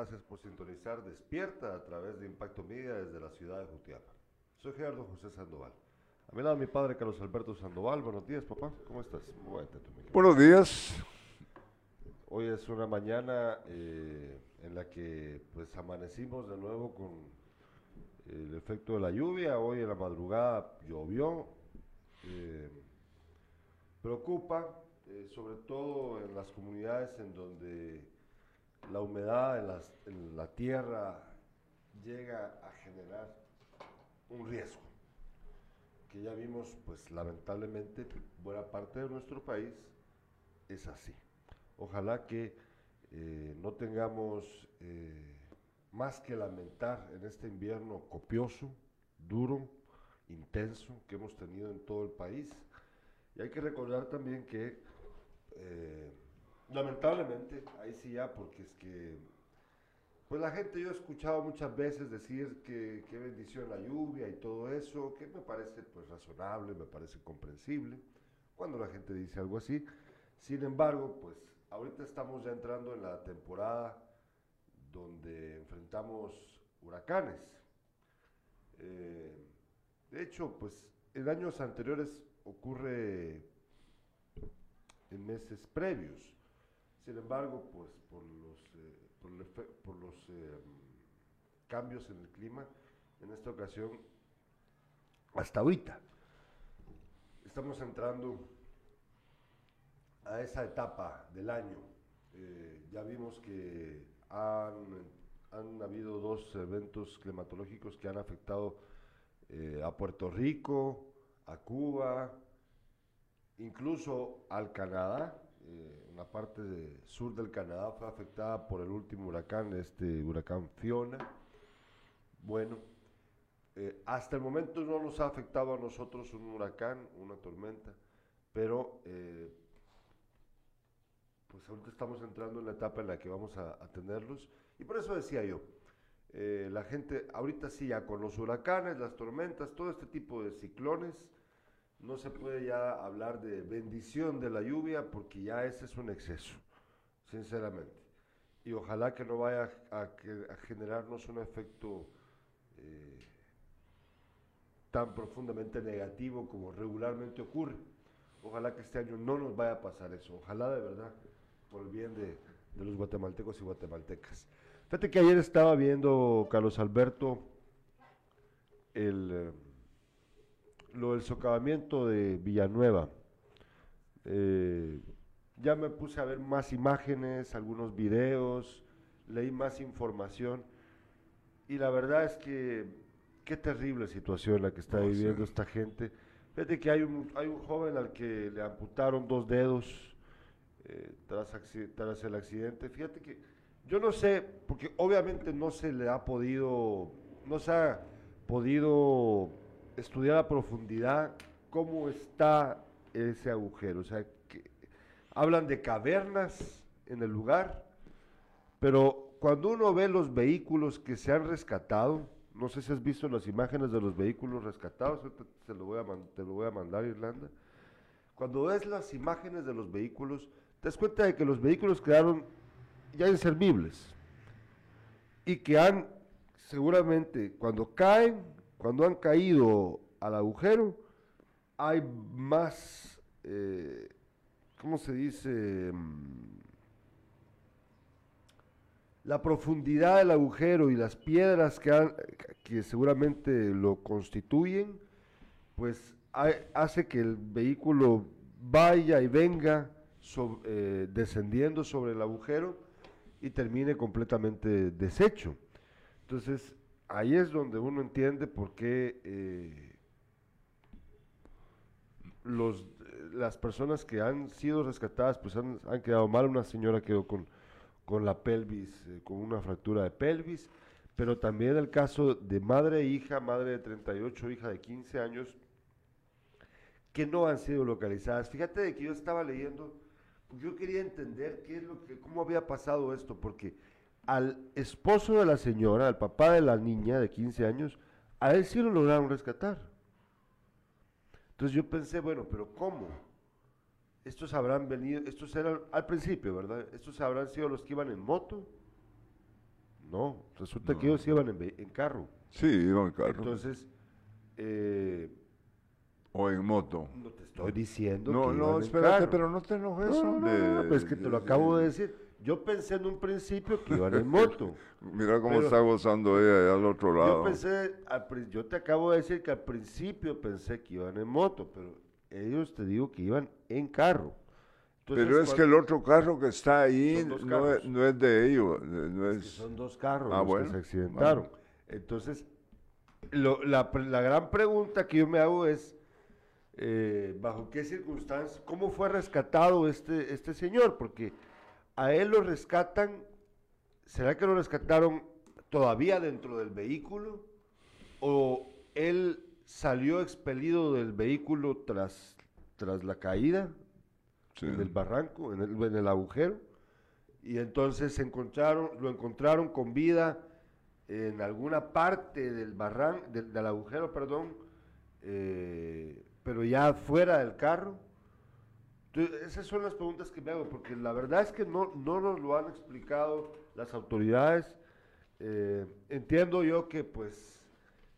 Gracias por sintonizar Despierta a través de Impacto Media desde la ciudad de Jutiapa. Soy Gerardo José Sandoval. A mi lado mi padre Carlos Alberto Sandoval. Buenos días, papá. ¿Cómo estás? Buenos días. Hoy es una mañana eh, en la que pues amanecimos de nuevo con el efecto de la lluvia. Hoy en la madrugada llovió. Eh, preocupa, eh, sobre todo en las comunidades en donde la humedad en, la tierra llega a generar un riesgo, que ya vimos, pues lamentablemente, buena parte de nuestro país es así. Ojalá que eh, no tengamos eh, más que lamentar en este invierno copioso, duro, intenso que hemos tenido en todo el país. Y hay que recordar también que eh, Lamentablemente, ahí sí ya, porque es que, pues la gente, yo he escuchado muchas veces decir que qué bendición la lluvia y todo eso, que me parece pues razonable, me parece comprensible, cuando la gente dice algo así. Sin embargo, pues ahorita estamos ya entrando en la temporada donde enfrentamos huracanes. Eh, de hecho, pues en años anteriores ocurre en meses previos. Sin embargo, pues por los, eh, por, los eh, cambios en el clima, en esta ocasión, hasta ahorita, estamos entrando a esa etapa del año. Eh, ya vimos que han, han, habido dos eventos climatológicos que han afectado a Puerto Rico, a Cuba, incluso al Canadá la parte sur del Canadá fue afectada por el último huracán, este huracán Fiona. Bueno, eh, hasta el momento no nos ha afectado a nosotros un huracán, una tormenta, pero eh, pues ahorita estamos entrando en la etapa en la que vamos a, a tenerlos. Y por eso decía yo, eh, la gente ahorita sí ya con los huracanes, las tormentas, todo este tipo de ciclones, no se puede ya hablar de bendición de la lluvia porque ya ese es un exceso, sinceramente. Y ojalá que no vaya a, generarnos un efecto eh, tan profundamente negativo como regularmente ocurre. Ojalá que este año no nos vaya a pasar eso. Ojalá de verdad, por el bien de, de los guatemaltecos y guatemaltecas. Fíjate que ayer estaba viendo, Carlos Alberto, el eh, lo del socavamiento de Villanueva. Eh, ya me puse a ver más imágenes, algunos videos, leí más información y la verdad es que qué terrible situación la que está viviendo esta gente. Fíjate que hay un, hay un joven al que le amputaron dos dedos eh, tras, tras el accidente. Fíjate que yo no sé, porque obviamente no se le ha podido, no se ha podido estudiar a profundidad cómo está ese agujero. O sea, que hablan de cavernas en el lugar, pero cuando uno ve los vehículos que se han rescatado, no sé si has visto las imágenes de los vehículos rescatados, te lo voy a, te lo voy a mandar, Irlanda. Cuando ves las imágenes de los vehículos, te das cuenta de que los vehículos quedaron ya inservibles y que han, seguramente, cuando caen, cuando han caído al agujero, hay más, eh, ¿cómo se dice? Mm, la profundidad del agujero y las piedras que, que seguramente lo constituyen, pues hace que el vehículo vaya y venga eh, descendiendo sobre el agujero y termine completamente deshecho. Entonces, ahí es donde uno entiende por qué eh, los, las personas que han sido rescatadas pues han, quedado mal. Una señora quedó con, con la pelvis, eh, con una fractura de pelvis, pero también el caso de madre e hija, madre de 38, hija de 15 años, que no han sido localizadas. Fíjate de que yo estaba leyendo, yo quería entender qué es lo que, cómo había pasado esto, porque al esposo de la señora, al papá de la niña de 15 años, a él sí lo lograron rescatar. Entonces yo pensé, bueno, pero ¿cómo? Estos habrán venido, estos eran al principio, ¿verdad? Estos habrán sido los que iban en moto. No, resulta que ellos iban en, carro. Sí, iban en carro. Entonces, eh, o en moto. No te estoy diciendo. No, no, espérate, pero no te enojes. No, no, pues que te lo acabo de decir. Yo pensé en un principio que iban en moto. Mira cómo está gozando ella allá al otro lado. Yo pensé, yo te acabo de decir que al principio pensé que iban en moto, pero ellos te digo que iban en carro. pero es que el otro carro que está ahí no es, de ellos. No es... son dos carros ah, los que se accidentaron. Entonces, la, la gran pregunta que yo me hago es, eh, bajo qué circunstancias, cómo fue rescatado este, este señor, porque a él lo rescatan, ¿será que lo rescataron todavía dentro del vehículo? ¿O él salió expelido del vehículo tras, tras la caída barranco, en el, en el, agujero? Y entonces se encontraron, lo encontraron con vida en alguna parte del barranco, del, del agujero, perdón, eh, pero ya fuera del carro. Esas son las preguntas que me hago, porque la verdad es que no, no nos lo han explicado las autoridades. Eh, entiendo yo que pues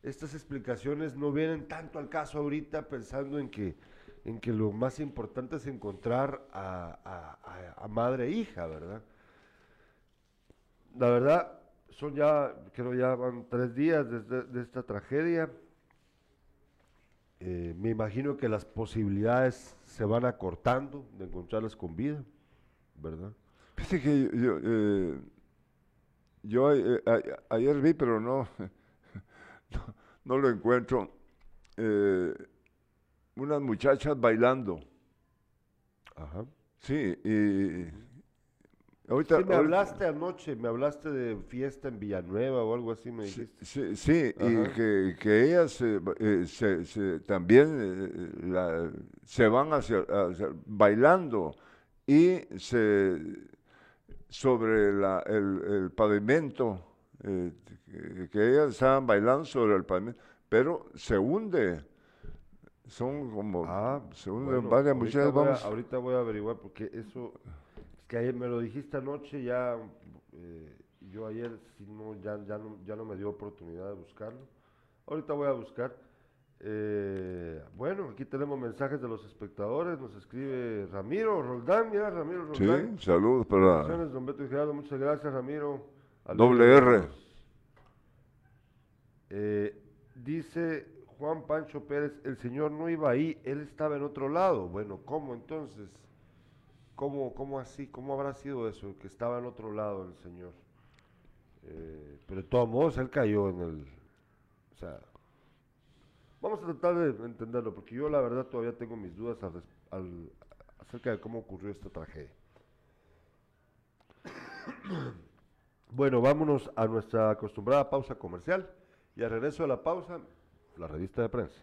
estas explicaciones no vienen tanto al caso ahorita pensando en que, en que lo más importante es encontrar a, a, madre e hija, ¿verdad? La verdad, son ya, creo ya van tres días desde de esta tragedia. Eh, me imagino que las posibilidades se van acortando de encontrarlas con vida, ¿verdad? Fíjate que yo, yo, eh, eh, ayer vi, pero no, no, lo encuentro, unas muchachas bailando. Ajá. Sí, y Ahorita, sí, me hablaste anoche, me hablaste de fiesta en Villanueva o algo así, me dijiste. Sí, sí, y que, que ellas eh, se, también eh, se van hacia, bailando y se sobre la, el, pavimento, eh, que, ellas estaban bailando sobre el pavimento, pero se hunde. Son como, ah, se hunden varias muchachas. ahorita voy a averiguar porque eso que ayer me lo dijiste anoche, ya eh, yo ayer no, ya, ya, no, ya no me dio oportunidad de buscarlo. Ahorita voy a buscar. Eh, bueno, aquí tenemos mensajes de los espectadores. Nos escribe Ramiro Roldán. Mira, Ramiro Roldán. Sí, saludos para. Don Beto y Gerardo, muchas gracias, Ramiro. Doble R. Eh, dice Juan Pancho Pérez: el señor no iba ahí, él estaba en otro lado. Bueno, ¿cómo entonces? ¿Cómo, ¿Cómo así? ¿Cómo habrá sido eso? Que estaba al otro lado el Señor. Eh, pero de todos modos, él cayó en el... O sea, vamos a tratar de entenderlo, porque yo la verdad todavía tengo mis dudas acerca de cómo ocurrió esta tragedia. bueno, vámonos a nuestra acostumbrada pausa comercial y al regreso de la pausa, la revista de prensa.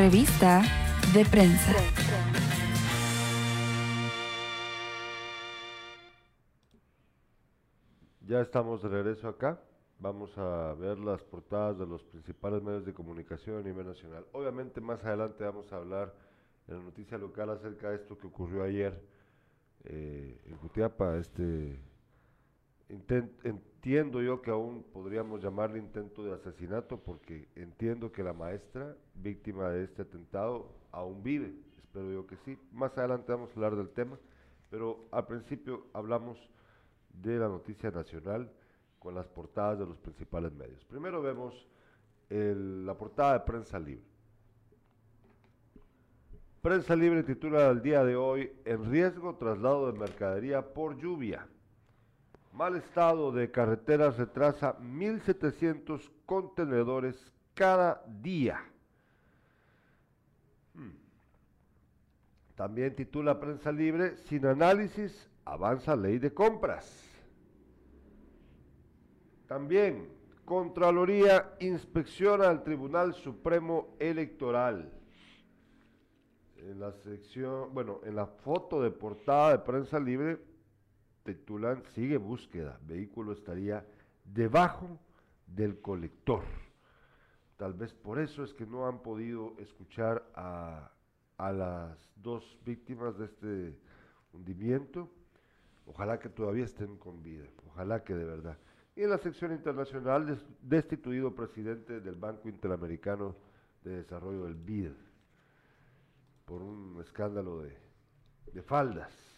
Revista de prensa. Ya estamos de regreso acá. Vamos a ver las portadas de los principales medios de comunicación a nivel nacional. Obviamente más adelante vamos a hablar en la noticia local acerca de esto que ocurrió ayer eh, en Jutiapa, este entiendo yo que aún podríamos llamarle intento de asesinato porque entiendo que la maestra víctima de este atentado aún vive, espero yo que sí. Más adelante vamos a hablar del tema, pero al principio hablamos de la noticia nacional con las portadas de los principales medios. Primero vemos la portada de Prensa Libre. Prensa Libre titula el día de hoy En riesgo traslado de mercadería por lluvia. Mal estado de carreteras retrasa 1.700 contenedores cada día. Hmm. También titula Prensa Libre, sin análisis, avanza ley de compras. También, Contraloría inspecciona al Tribunal Supremo Electoral. En la sección, bueno, en la foto de portada de Prensa Libre titulan Sigue búsqueda, vehículo estaría debajo del colector. Tal vez por eso es que no han podido escuchar a, a las dos víctimas de este hundimiento. Ojalá que todavía estén con vida, ojalá que de verdad. Y en la sección internacional, destituido presidente del Banco Interamericano de Desarrollo del BID por un escándalo de, de faldas.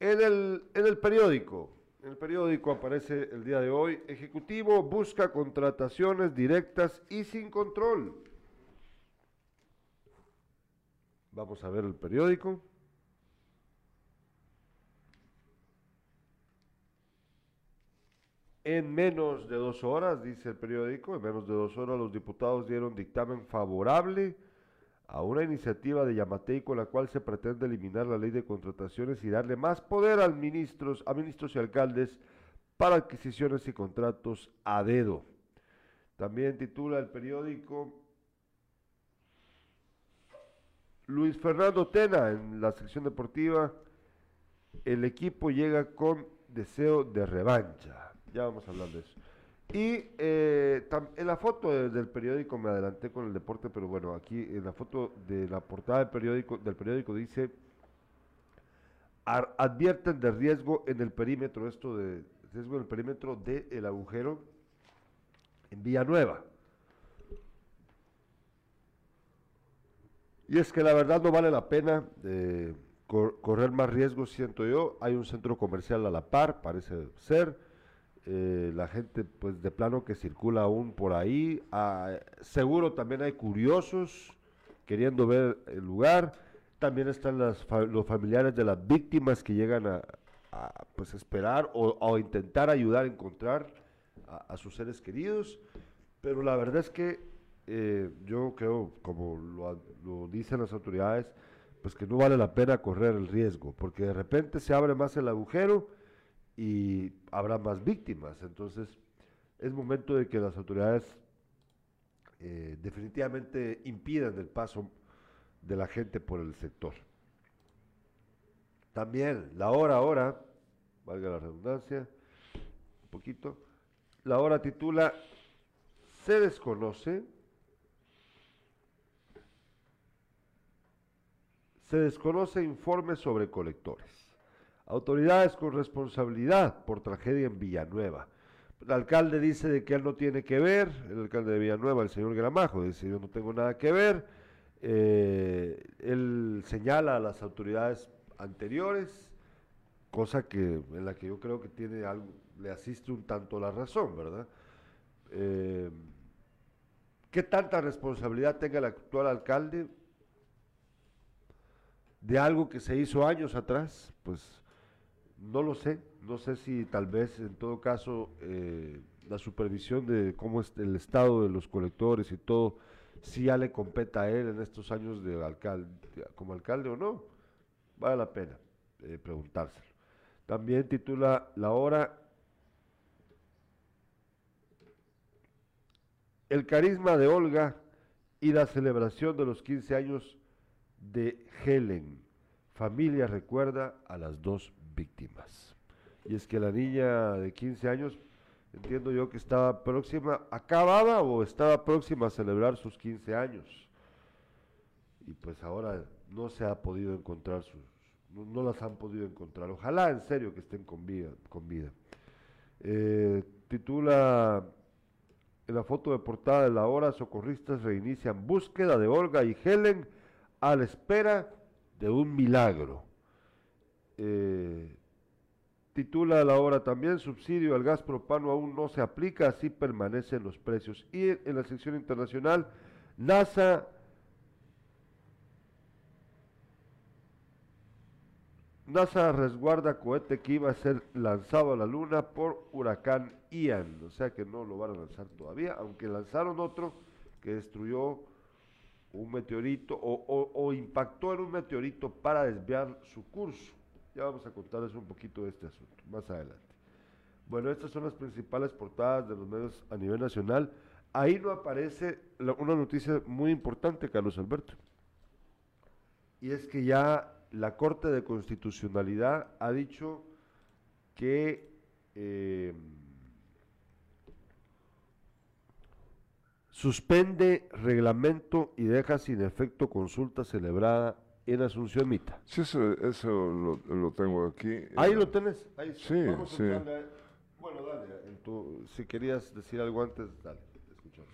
En el, en el periódico, en el periódico aparece el día de hoy, Ejecutivo busca contrataciones directas y sin control. Vamos a ver el periódico. En menos de dos horas, dice el periódico, en menos de dos horas los diputados dieron dictamen favorable a una iniciativa de Yamatei con la cual se pretende eliminar la ley de contrataciones y darle más poder a ministros y alcaldes para adquisiciones y contratos a dedo. También titula el periódico Luis Fernando Tena en la sección deportiva, el equipo llega con deseo de revancha. Ya vamos a hablar de eso. Y eh, en la foto del periódico me adelanté con el deporte, pero bueno, aquí en la foto de la portada del periódico, del periódico dice, advierten de riesgo en el perímetro, esto de riesgo en el perímetro del agujero en Villanueva. Y es que la verdad no vale la pena eh, correr más riesgo, siento yo. Hay un centro comercial a la par, parece ser eh, la gente pues de plano que circula aún por ahí. Ah, seguro también hay curiosos queriendo ver el lugar. También están los familiares de las víctimas que llegan a, pues esperar o, intentar ayudar a encontrar a, sus seres queridos. Pero la verdad es que eh, yo creo, como lo, lo dicen las autoridades, pues que no vale la pena correr el riesgo, porque de repente se abre más el agujero y habrá más víctimas. Entonces, es momento de que las autoridades eh, definitivamente impidan el paso de la gente por el sector. También la hora ahora, valga la redundancia, un poquito, la hora titula Se desconoce, se desconoce informe sobre colectores. Autoridades con responsabilidad por tragedia en Villanueva. El alcalde dice de que él no tiene que ver, el alcalde de Villanueva, el señor Gramajo, dice yo no tengo nada que ver. Eh, él señala a las autoridades anteriores, cosa que en la que yo creo que tiene algo, le asiste un tanto la razón, ¿verdad? Eh, ¿Qué tanta responsabilidad tenga el actual alcalde de algo que se hizo años atrás? Pues no lo sé, no sé si tal vez en todo caso eh, la supervisión de cómo es el estado de los colectores y todo, si ya le competa a él en estos años de alcalde, como alcalde o no, vale la pena eh, preguntárselo. También titula La Hora, El carisma de Olga y la celebración de los 15 años de Helen. Familia recuerda a las dos víctimas. y es que la niña de 15 años, entiendo yo que estaba próxima, acababa o estaba próxima a celebrar sus 15 años. Y pues ahora no se ha podido encontrar sus, no, las han podido encontrar. Ojalá en serio que estén con vida. Con vida. Eh, titula en la foto de portada de la hora, socorristas reinician búsqueda de Olga y Helen a la espera de un milagro. Eh, titula la hora también, subsidio al gas propano aún no se aplica, así permanecen los precios. Y en la sección internacional, NASA NASA resguarda cohete que iba a ser lanzado a la Luna por huracán Ian, o sea que no lo van a lanzar todavía, aunque lanzaron otro que destruyó un meteorito o, impactó en un meteorito para desviar su curso. Ya vamos a contarles un poquito de este asunto más adelante. Bueno, estas son las principales portadas de los medios a nivel nacional. Ahí no aparece una noticia muy importante, Carlos Alberto. Y es que ya la Corte de Constitucionalidad ha dicho que eh, suspende reglamento y deja sin efecto consulta celebrada en Asunción Mita. Sí, eso, eso lo, tengo aquí. Ahí lo tenés. Ahí, sí, sí. bueno, dale. si querías decir algo antes, dale, escuchamos.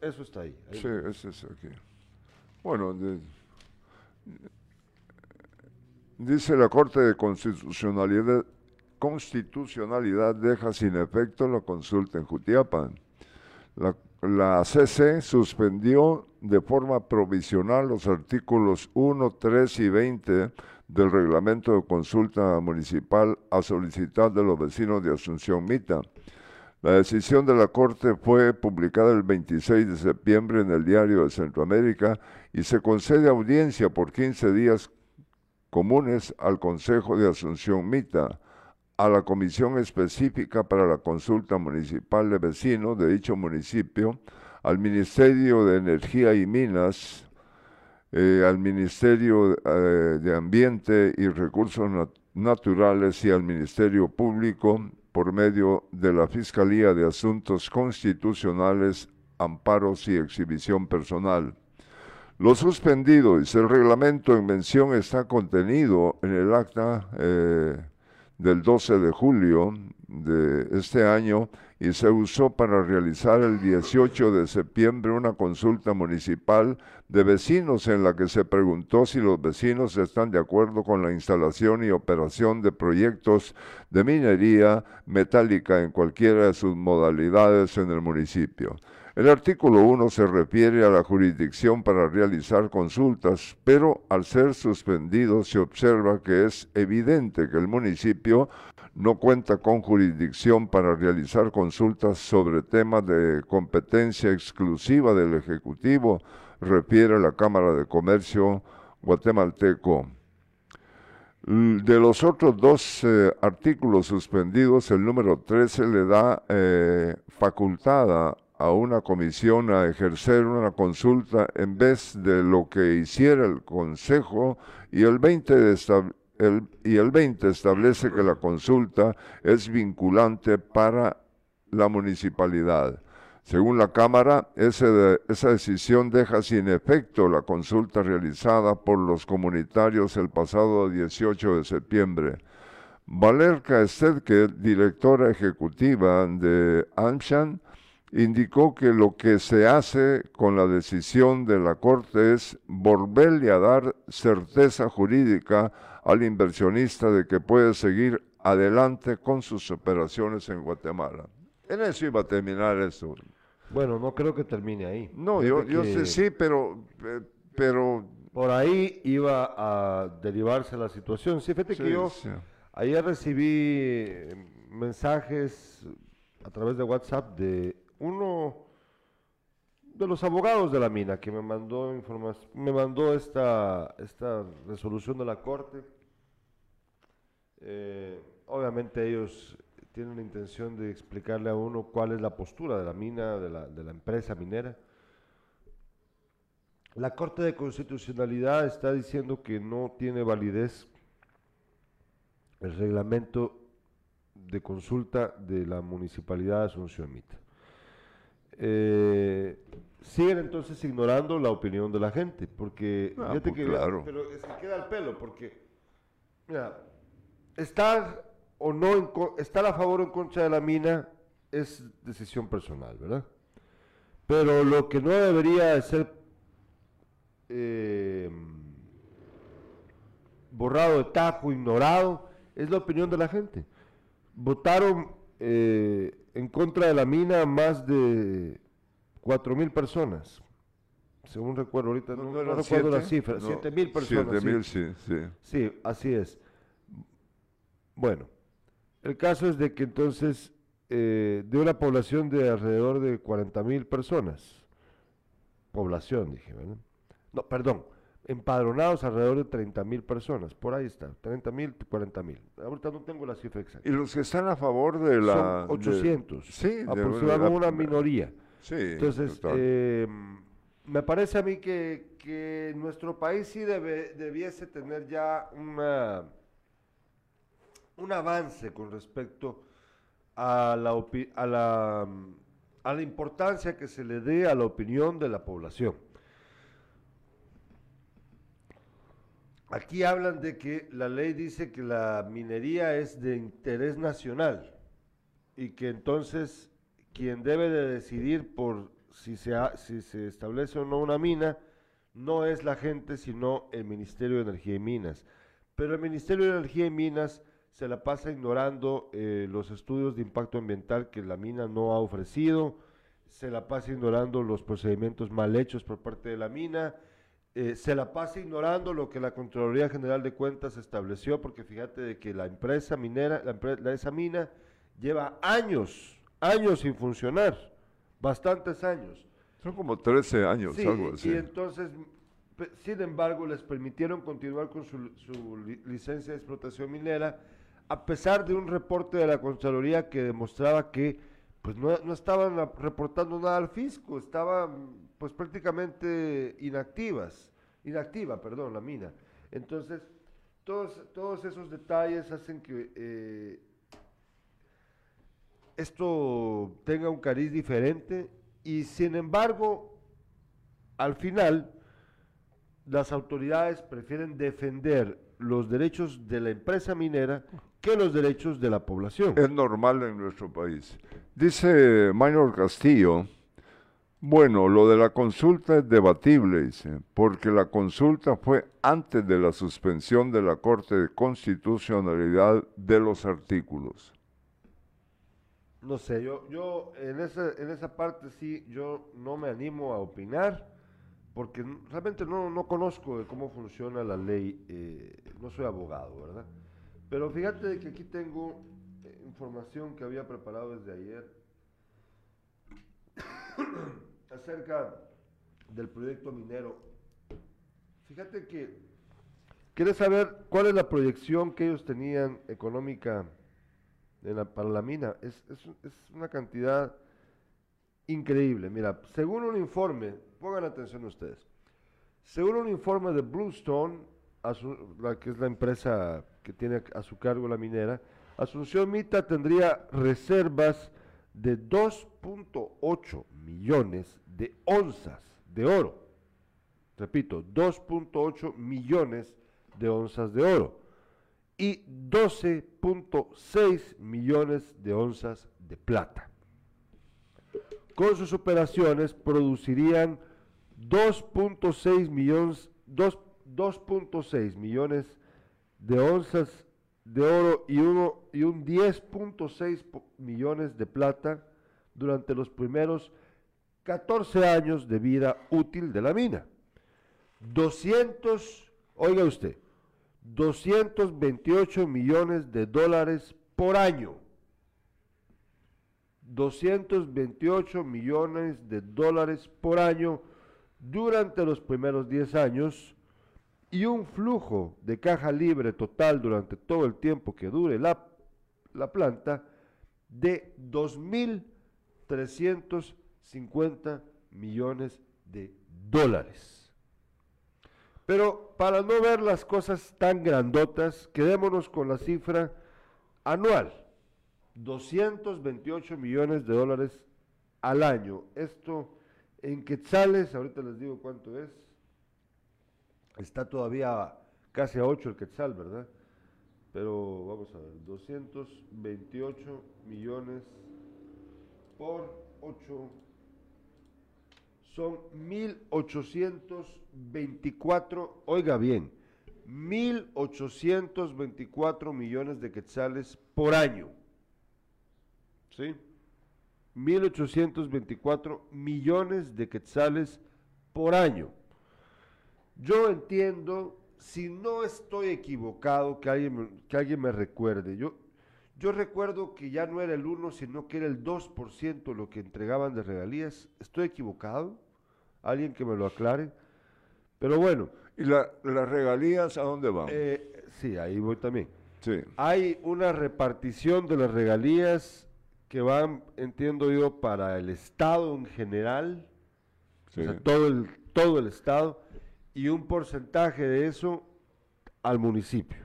eso está ahí. sí, eso es aquí. Bueno, de, Dice la Corte de Constitucionalidad, Constitucionalidad deja sin efecto la consulta en Jutiapa. La, la CC suspendió de forma provisional los artículos 1, 3 y 20 del reglamento de consulta municipal a solicitar de los vecinos de Asunción Mita. La decisión de la Corte fue publicada el 26 de septiembre en el Diario de Centroamérica y se concede audiencia por 15 días comunes al Consejo de Asunción Mita, a la Comisión Específica para la Consulta Municipal de Vecinos de dicho municipio, al Ministerio de Energía y Minas, eh, al Ministerio eh, de Ambiente y Recursos Naturales y al Ministerio Público por medio de la Fiscalía de Asuntos Constitucionales, Amparos y Exhibición Personal. Lo suspendido y el reglamento en mención está contenido en el acta eh, del 12 de julio de este año y se usó para realizar el 18 de septiembre una consulta municipal de vecinos en la que se preguntó si los vecinos están de acuerdo con la instalación y operación de proyectos de minería metálica en cualquiera de sus modalidades en el municipio. El artículo 1 se refiere a la jurisdicción para realizar consultas, pero al ser suspendido se observa que es evidente que el municipio no cuenta con jurisdicción para realizar consultas sobre temas de competencia exclusiva del Ejecutivo, refiere la Cámara de Comercio guatemalteco. De los otros dos eh, artículos suspendidos, el número 13 le da eh, facultada a una comisión a ejercer una consulta en vez de lo que hiciera el Consejo y el 20, y el 20 establece que la consulta es vinculante para la municipalidad. Según la Cámara, esa decisión deja sin efecto la consulta realizada por los comunitarios el pasado 18 de septiembre. Valerka Estedke, directora ejecutiva de AMSHAN, indicó que lo que se hace con la decisión de la Corte es volverle a dar certeza jurídica al inversionista de que puede seguir adelante con sus operaciones en Guatemala. En eso iba a terminar eso. Bueno, no creo que termine ahí. No, yo, yo sé, sí, pero, eh, pero... Por ahí iba a derivarse la situación. Sí, fíjate que yo ayer recibí mensajes a través de WhatsApp de uno de los abogados de la mina que me mandó información, me mandó esta, esta resolución de la corte. Eh, obviamente ellos tienen la intención de explicarle a uno cuál es la postura de la mina, de la, de la empresa minera. La Corte de Constitucionalidad está diciendo que no tiene validez el reglamento de consulta de la Municipalidad de Asunción Mita. Eh, siguen entonces ignorando la opinión de la gente, porque Ah, fíjate pues que- claro. pero es que queda al pelo, porque mira, estar o no en estar a favor o en contra de la mina es decisión personal, ¿verdad? Pero lo que no debería de ser eh, borrado de tajo, ignorado, es la opinión de la gente. Votaron eh, en contra de la mina más de cuatro mil personas. Según recuerdo ahorita, no, recuerdo la siete? cifra, No, siete mil personas. siete sí. mil, sí, sí. Sí, así es. Bueno, el caso es de que entonces, eh, de una población de alrededor de 40 mil personas, población dije, ¿verdad? No, perdón, empadronados alrededor de 30 mil personas, por ahí está, 30 mil, 40 mil. Ahorita no tengo la cifra exacta. Y los que están a favor de la... Son de- 800, sí, aproximadamente de- una minoría. Sí, Entonces, eh, me parece a mí que, que nuestro país sí debe, debiese tener ya una, un avance con respecto a la, a, la, a la importancia que se le dé a la opinión de la población. Aquí hablan de que la ley dice que la minería es de interés nacional y que entonces quien debe de decidir por si se, ha- si se establece o no una mina no es la gente, sino el Ministerio de Energía y Minas. Pero el Ministerio de Energía y Minas se la pasa ignorando eh, los estudios de impacto ambiental que la mina no ha ofrecido, se la pasa ignorando los procedimientos mal hechos por parte de la mina, eh, se la pasa ignorando lo que la Contraloría General de Cuentas estableció, porque fíjate de que la empresa minera, la empre- la- esa mina lleva años, años sin funcionar, bastantes años. Son como 13 años, Sí, algo así. y entonces, sin embargo, les permitieron continuar con su, su li- licencia de explotación minera, a pesar de un reporte de la Contraloría que demostraba que pues no, no estaban reportando nada al fisco, estaban pues prácticamente inactivas, inactiva, perdón, la mina. Entonces, todos, todos esos detalles hacen que eh, esto tenga un cariz diferente y sin embargo, al final, las autoridades prefieren defender los derechos de la empresa minera que los derechos de la población. Es normal en nuestro país. Dice Maynor Castillo, bueno, lo de la consulta es debatible, dice, porque la consulta fue antes de la suspensión de la Corte de Constitucionalidad de los artículos. No sé, yo, yo en, esa, en esa parte sí, yo no me animo a opinar, porque realmente no, no conozco de cómo funciona la ley, eh, no soy abogado, ¿verdad? Pero fíjate que aquí tengo eh, información que había preparado desde ayer acerca del proyecto minero. Fíjate que, ¿quieres saber cuál es la proyección que ellos tenían económica de la- para la mina? Es, es, es una cantidad increíble. Mira, según un informe, pongan atención ustedes, según un informe de Bluestone, la que es la empresa que tiene a su cargo la minera, Asunción Mita tendría reservas de 2.8 millones de onzas de oro. Repito, 2.8 millones de onzas de oro y 12.6 millones de onzas de plata. Con sus operaciones producirían 2.6 millones, dos- 2.6 millones de onzas de oro y, uno, y un 10.6 po- millones de plata durante los primeros 14 años de vida útil de la mina. 200, oiga usted, 228 millones de dólares por año. 228 millones de dólares por año durante los primeros 10 años y un flujo de caja libre total durante todo el tiempo que dure la, la planta de 2.350 millones de dólares. Pero para no ver las cosas tan grandotas, quedémonos con la cifra anual. 228 millones de dólares al año. Esto en quetzales, ahorita les digo cuánto es. Está todavía casi a 8 el quetzal, ¿verdad? Pero vamos a ver, 228 millones por 8 son 1824, oiga bien, 1824 millones de quetzales por año. ¿Sí? 1824 millones de quetzales por año. Yo entiendo, si no estoy equivocado, que alguien, me- que alguien me recuerde. Yo, yo recuerdo que ya no era el 1, sino que era el 2% lo que entregaban de regalías. ¿Estoy equivocado? Alguien que me lo aclare. Pero bueno, ¿Y la- las regalías a dónde van? eh, sí, ahí voy también. sí. Hay una repartición de las regalías que van, entiendo yo, para el Estado en general, sí. o sea, todo el, todo el Estado, y un porcentaje de eso al municipio.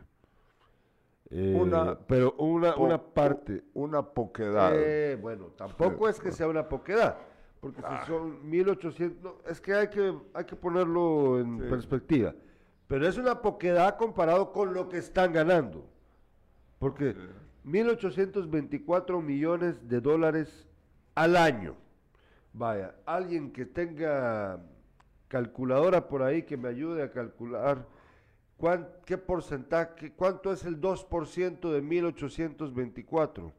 Eh, Una pero una, po- una parte. Una poquedad. Eh, bueno, tampoco es que sea una poquedad, porque Ah. si son 1800, no, es que hay que, hay que ponerlo en Sí. perspectiva. Pero es una poquedad comparado con lo que están ganando. Porque 1824 millones de dólares al año. Vaya, alguien que tenga calculadora por ahí que me ayude a calcular cuán- qué porcentaje, cuánto es el 2% de 1824.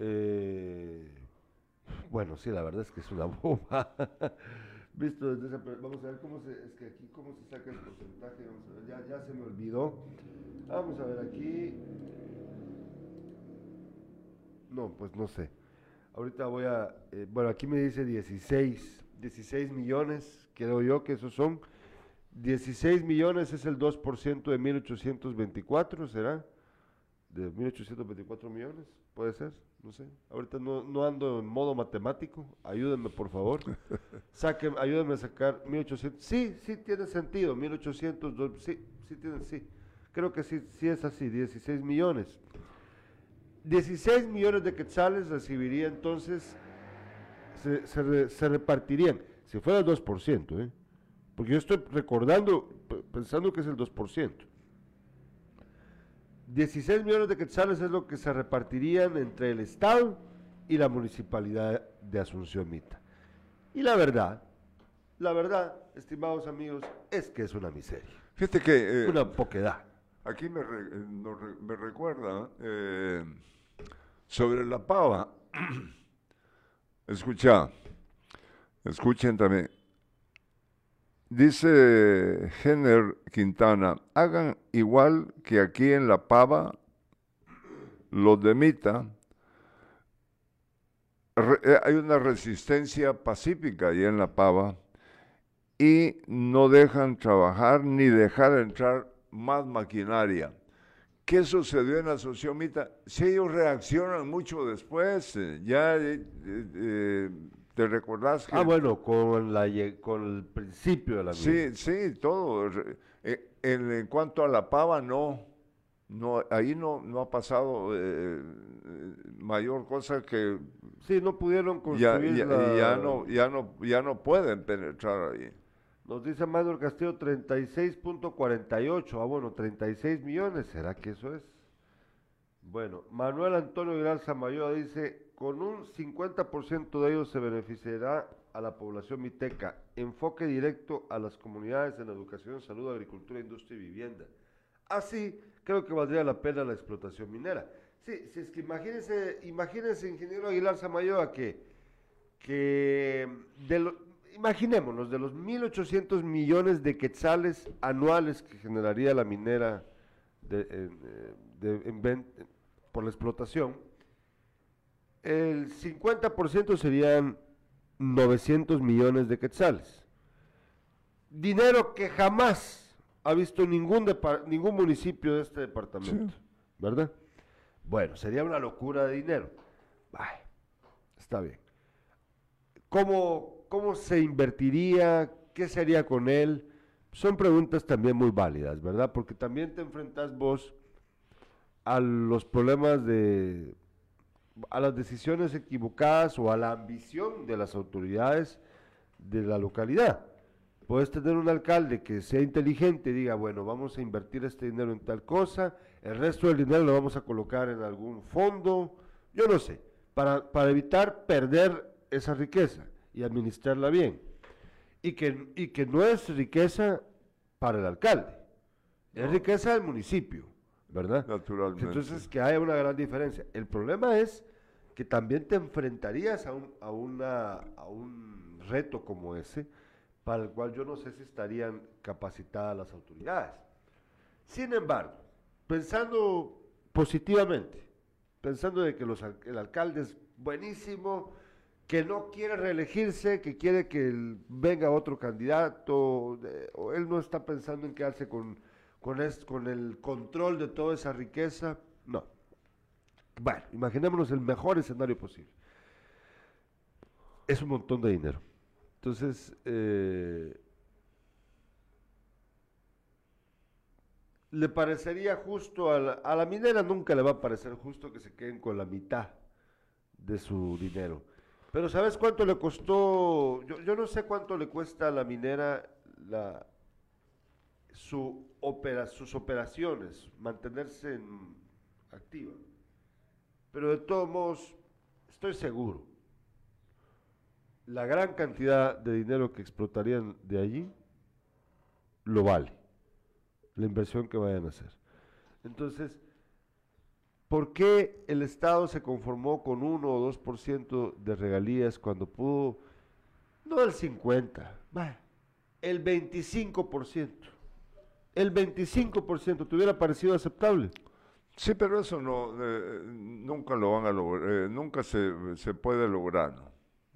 Eh, bueno, sí, la verdad es que es una bomba. Visto desde esa, vamos a ver cómo se, es que aquí cómo se saca el porcentaje, ya se me olvidó. Vamos a ver aquí. No, pues no sé. Ahorita voy a, eh, bueno, aquí me dice 16, 16 millones, creo yo que esos son. 16 millones es el 2% de 1824, ¿será? De 1824 millones, puede ser, no sé. Ahorita no, no ando en modo matemático, ayúdenme por favor. Saquen, ayúdenme a sacar 1800. Sí, sí tiene sentido, 1800, do- sí, sí tiene, sí. Creo que sí, sí es así, 16 millones. 16 millones de quetzales recibiría entonces, se, se re- se repartirían, si fuera el 2%, ¿eh? porque yo estoy recordando, pensando que es el 2%. 16 millones de quetzales es lo que se repartirían entre el Estado y la municipalidad de Asunción Mita. Y la verdad, la verdad, estimados amigos, es que es una miseria, Fíjate que eh, una poquedad. aquí me, eh, nos re- me recuerda eh, sobre la pava. Escucha, escuchen también. Dice Jenner Quintana, hagan igual que aquí en La Pava, los de Mita, eh, hay una resistencia pacífica ahí en La Pava y no dejan trabajar ni dejar entrar más maquinaria. ¿Qué sucedió en la Sociomita? Si ellos reaccionan mucho después, eh, ya eh, eh, eh, te recordás que... Ah, bueno, con, la, lle- con el principio de la misma. Sí, sí, todo. En, en cuanto a la pava, no. no ahí no, no ha pasado eh, mayor cosa que Sí, no pudieron ya, construir ya- la- ya no, ya, no, ya no pueden penetrar ahí. Nos dice Manuel Castillo 36.48. Ah, bueno, 36 millones. ¿Será que eso es? Bueno, Manuel Antonio Aguilar Samayoa dice, con un 50% de ellos se beneficiará a la población miteca. Enfoque directo a las comunidades en educación, salud, agricultura, industria y vivienda. Así, creo que valdría la pena la explotación minera. Sí, sí, es que imagínense, imagínense, ingeniero Aguilar Samayoa, que, que de lo- imaginémonos, de los 1.800 millones de quetzales anuales que generaría la minera de- eh, de- en ven- por la explotación, el 50% serían 900 millones de quetzales. Dinero que jamás ha visto ningún, ningún municipio de este departamento, ¿verdad? Bueno, sería una locura de dinero. Ay, está bien. ¿Cómo, ¿Cómo se invertiría? ¿Qué se haría con él? son preguntas también muy válidas, ¿verdad? Porque también te enfrentas vos a los problemas de, a las decisiones equivocadas o a la ambición de las autoridades de la localidad. Puedes tener un alcalde que sea inteligente y diga, bueno, vamos a invertir este dinero en tal cosa, el resto del dinero lo vamos a colocar en algún fondo, yo no sé, para, para evitar perder esa riqueza y administrarla bien. Y que, y que no es riqueza para el alcalde, es riqueza del municipio, ¿verdad? Naturalmente. Entonces, que haya una gran diferencia. El problema es que también te enfrentarías a un, a una, a un reto como ese, para el cual yo no sé si estarían capacitadas las autoridades. Sin embargo, pensando positivamente, pensando de que los, el alcalde es buenísimo, que no quiere reelegirse, que quiere que venga otro candidato, o él no está pensando en quedarse con, con, con el control de toda esa riqueza, no. Bueno, imaginémonos el mejor escenario posible. Es un montón de dinero. Entonces, eh, le parecería justo a la, a la minera, nunca le va a parecer justo que se queden con la mitad de su dinero. Pero ¿sabes cuánto le costó? Yo, no sé cuánto le cuesta a la minera la, su opera, sus operaciones, mantenerse en- activa. Pero de todos modos, estoy seguro, la gran cantidad de dinero que explotarían de allí lo vale, la inversión que vayan a hacer. Entonces, ¿por qué el Estado se conformó con 1 o 2% de regalías cuando pudo, no el 50, bah, el 25%? El 25% te hubiera parecido aceptable. Sí, pero eso no, eh, nunca lo van a lograr, nunca se, se puede lograr. ¿no?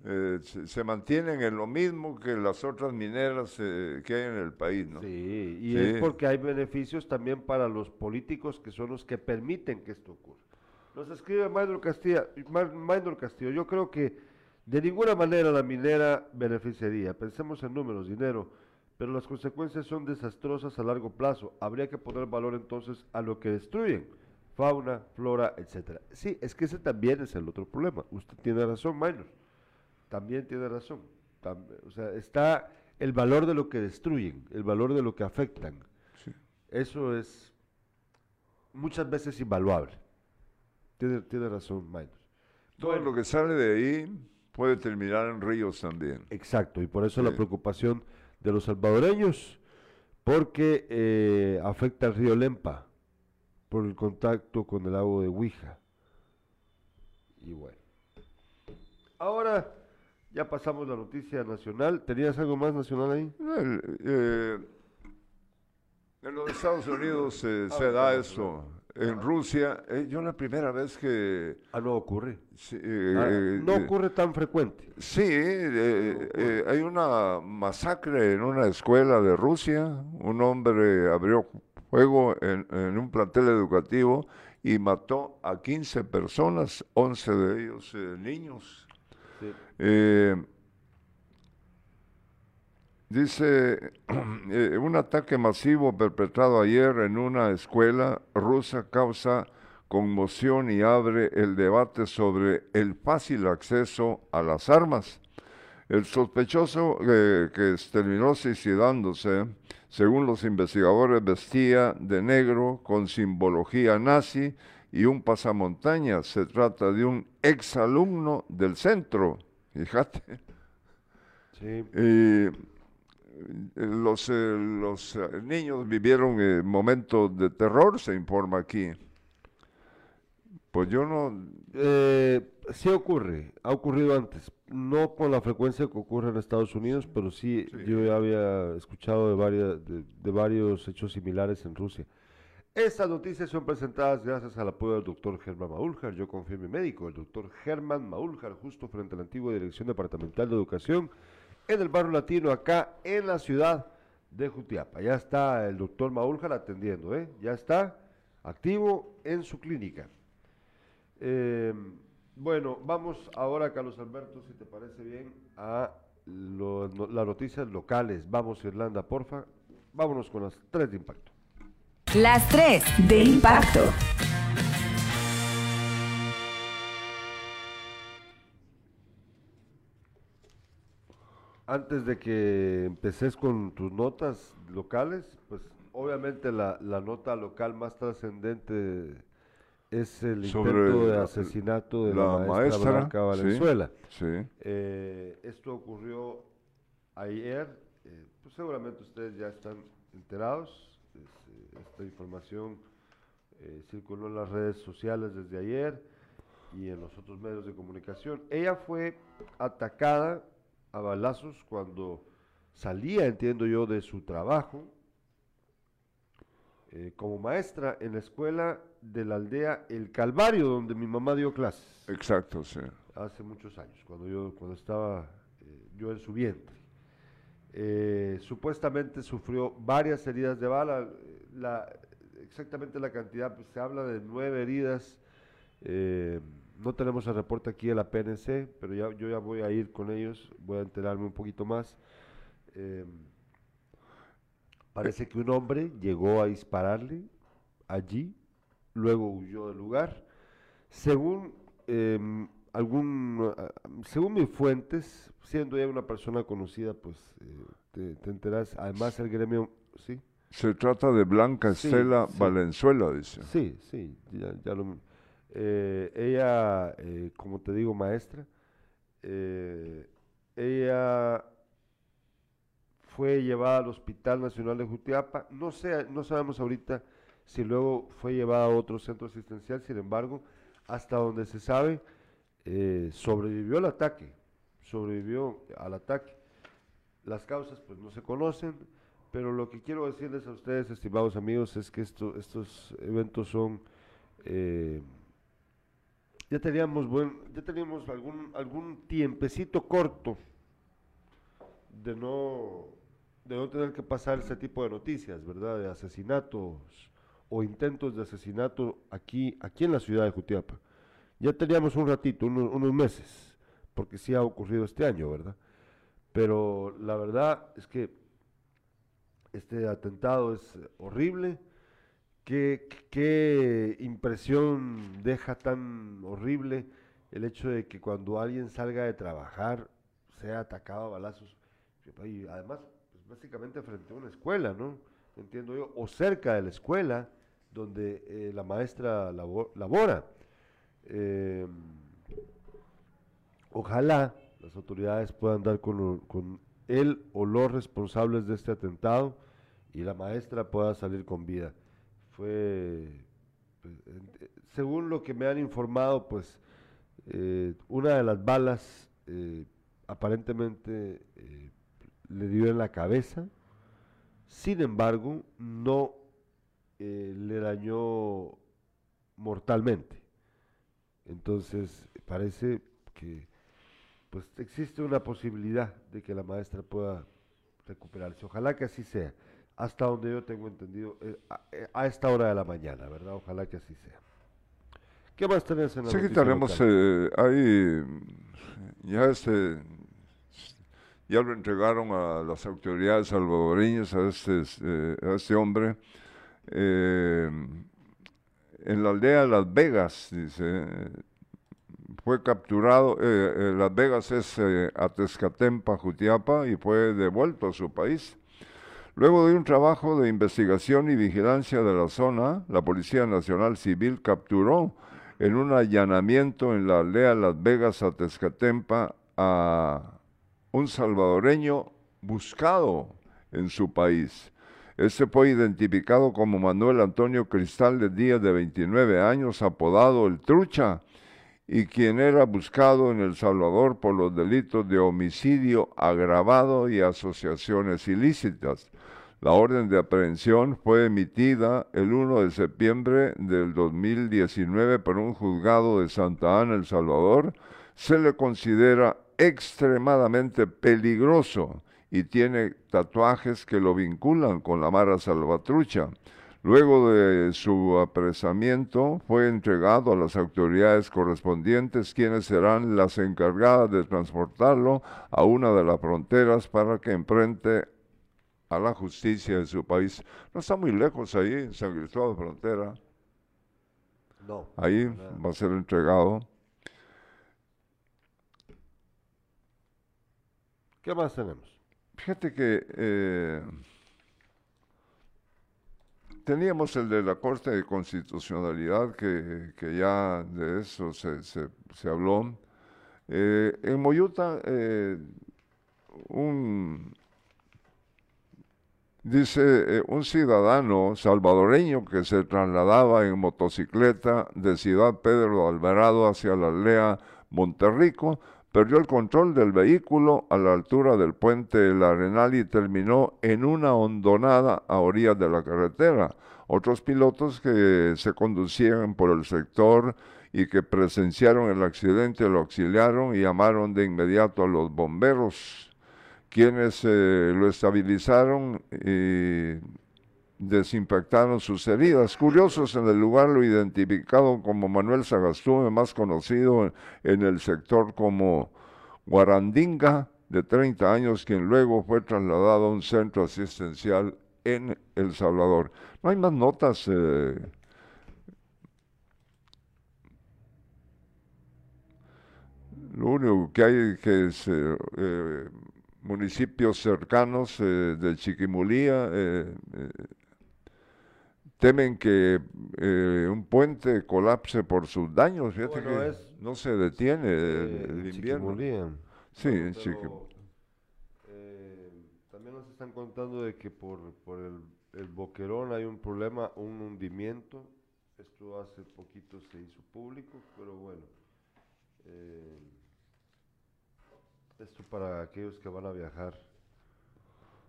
Eh, se, se mantienen en lo mismo que las otras mineras eh, que hay en el país, ¿no? Sí, y Sí. es porque hay beneficios también para los políticos que son los que permiten que esto ocurra. Nos escribe Maynor Castillo, Maynor Castillo, yo creo que de ninguna manera la minera beneficiaría. Pensemos en números, dinero, pero las consecuencias son desastrosas a largo plazo. Habría que poner valor entonces a lo que destruyen, fauna, flora, etcétera. Sí, es que ese también es el otro problema. Usted tiene razón, Maynor. También tiene razón. Tam- o sea, está el valor de lo que destruyen, el valor de lo que afectan. Sí. Eso es muchas veces invaluable. Tiene, tiene razón, Maynor. Todo Bueno. lo que sale de ahí puede terminar en ríos también. Exacto, y por eso la preocupación de los salvadoreños, porque eh, afecta al río Lempa por el contacto con el agua de Huija. Y bueno. Ahora ya pasamos la noticia nacional. ¿Tenías algo más nacional ahí? El, eh, en los Estados Unidos eh, Ah, se da eso. En Rusia, eh, yo la primera vez que... Ah, no ocurre. sí, Ah, eh, no ocurre tan frecuente. Sí, eh, eh, hay una masacre en una escuela de Rusia. Un hombre abrió fuego en, en un plantel educativo y mató a 15 personas, 11 de ellos niños. Eh, dice, eh, un ataque masivo perpetrado ayer en una escuela rusa causa conmoción y abre el debate sobre el fácil acceso a las armas. El sospechoso eh, que terminó suicidándose, según los investigadores, vestía de negro con simbología nazi y un pasamontañas. Se trata de un exalumno del centro, fíjate. Sí. Y eh, los, eh, los eh, niños vivieron eh, momentos de terror, se informa aquí. Pues yo no, Eh, sí ocurre, ha ocurrido antes, no con la frecuencia que ocurre en Estados Unidos, pero sí, Sí. yo ya había escuchado de, varias, de, de varios hechos similares en Rusia. Estas noticias son presentadas gracias al apoyo del doctor Germán Maúljar, yo confío en mi médico, el doctor Germán Maúljar, justo frente a la antigua Dirección Departamental de Educación, en el barrio latino, acá en la ciudad de Jutiapa. Ya está el doctor Maúljar atendiendo, ¿eh? ya está activo en su clínica. Eh, bueno, vamos ahora, Carlos Alberto, si te parece bien, a lo- las noticias locales. Vamos, Irlanda, porfa. vámonos con las tres de impacto. Las tres de impacto. Antes de que empeces con tus notas locales, pues obviamente la, la nota local más trascendente es el Sobre intento de asesinato de la la, maestra, maestra, Blanca sí. Valenzuela. Sí. Eh, esto ocurrió ayer, eh, pues seguramente ustedes ya están enterados. Es, eh, esta información eh, circuló en las redes sociales desde ayer y en los otros medios de comunicación. Ella fue atacada a balazos cuando salía, entiendo yo, de su trabajo eh, como maestra en la escuela de la aldea El Calvario, donde mi mamá dio clases Exacto, sí. hace muchos años, cuando yo cuando estaba eh, yo en su vientre. Eh, supuestamente sufrió varias heridas de bala, la, exactamente la cantidad, pues, se habla de nueve heridas. eh, no tenemos el reporte aquí de la PNC, pero yo ya voy a ir con ellos, voy a enterarme un poquito más. Eh, parece que un hombre llegó a dispararle allí, luego huyó del lugar. Según em, algún, ah, según mis fuentes, siendo ella una persona conocida, pues eh, te, te enteras. Además, el gremio, sí, Se trata de Blanca Sí, Estela sí. Valenzuela, dice. sí, sí, ya, ya lo. eh, ella, eh, como te digo, maestra, eh, ella fue llevada al Hospital Nacional de Jutiapa. No sé, no sabemos ahorita si luego fue llevada a otro centro asistencial. Sin embargo, hasta donde se sabe, eh, sobrevivió al ataque. Sobrevivió al ataque. Las causas, pues, no se conocen. Pero lo que quiero decirles a ustedes, estimados amigos, es que esto, estos eventos son eh, ya teníamos buen, ya teníamos algún algún tiempecito corto de no de no tener que pasar ese tipo de noticias, ¿verdad? De asesinatos o intentos de asesinato aquí aquí en la ciudad de Jutiapa. Ya teníamos un ratito, uno- unos meses, porque sí ha ocurrido este año, ¿verdad? Pero la verdad es que este atentado es horrible. ¿Qué, qué impresión deja tan horrible el hecho de que cuando alguien salga de trabajar sea atacado a balazos? Y además, pues básicamente frente a una escuela, ¿no? Entiendo yo, o cerca de la escuela donde eh, la maestra labo- labora. Eh, ojalá las autoridades puedan dar con, él o los responsables de este atentado y la maestra pueda salir con vida. Fue, pues, eh, según lo que me han informado, pues eh, una de las balas aparentemente le dio en la cabeza, sin embargo, no le dañó mortalmente. Entonces, parece que pues existe una posibilidad de que la maestra pueda recuperarse. Ojalá que así sea. Hasta donde yo tengo entendido, eh, a, eh, a esta hora de la mañana, ¿verdad? Ojalá que así sea. ¿Qué más tenés en la Sí, noticia tenemos local? eh, ahí, mm, ya este, ya lo entregaron a las autoridades salvadoreñas a este, eh, a este hombre. eh, en la aldea de Las Vegas, dice, fue capturado, eh, eh, Las Vegas es eh, Atezcatempa, Jutiapa, y fue devuelto a su país. Luego de un trabajo de investigación y vigilancia de la zona, la Policía Nacional Civil capturó en un allanamiento en la aldea Las Vegas, Atezcatempa, a un salvadoreño buscado en su país. Este fue identificado como Manuel Antonio Cristal de Díaz, de 29 años, apodado El Trucha, y quien era buscado en El Salvador por los delitos de homicidio agravado y asociaciones ilícitas. La orden de aprehensión fue emitida el 1 de septiembre del 2019 por un juzgado de Santa Ana, El Salvador. Se le considera extremadamente peligroso y tiene tatuajes que lo vinculan con la Mara Salvatrucha. Luego de su apresamiento fue entregado a las autoridades correspondientes, quienes serán las encargadas de transportarlo a una de las fronteras para que enfrente a la justicia de su país. No está muy lejos ahí, en San Cristóbal de Frontera. No. Ahí nada. va a ser entregado. ¿Qué más tenemos? Fíjate que eh, teníamos el de la Corte de Constitucionalidad, que, ya de eso se, habló. Eh, en Moyuta, eh, un, dice un ciudadano salvadoreño que se trasladaba en motocicleta de Ciudad Pedro Alvarado hacia la aldea Monterrico, perdió el control del vehículo a la altura del puente del Arenal y terminó en una hondonada a orillas de la carretera. Otros pilotos que se conducían por el sector y que presenciaron el accidente lo auxiliaron y llamaron de inmediato a los bomberos, quienes eh, lo estabilizaron y desinfectaron sus heridas. Curiosos en el lugar lo identificaron como Manuel Sagastume, más conocido en, el sector como Guarandinga, de 30 años, quien luego fue trasladado a un centro asistencial en El Salvador. No hay más notas. eh, Lo único que hay que es eh, eh, municipios cercanos de Chiquimulía temen que eh, un puente colapse por sus daños. Fíjate Bueno, que es- no se detiene el, Eh, el invierno. Sí, en pero, eh, también nos están contando de que por, por el, el boquerón hay un problema, un hundimiento. Esto hace poquito se hizo público, pero bueno. eh, esto para aquellos que van a viajar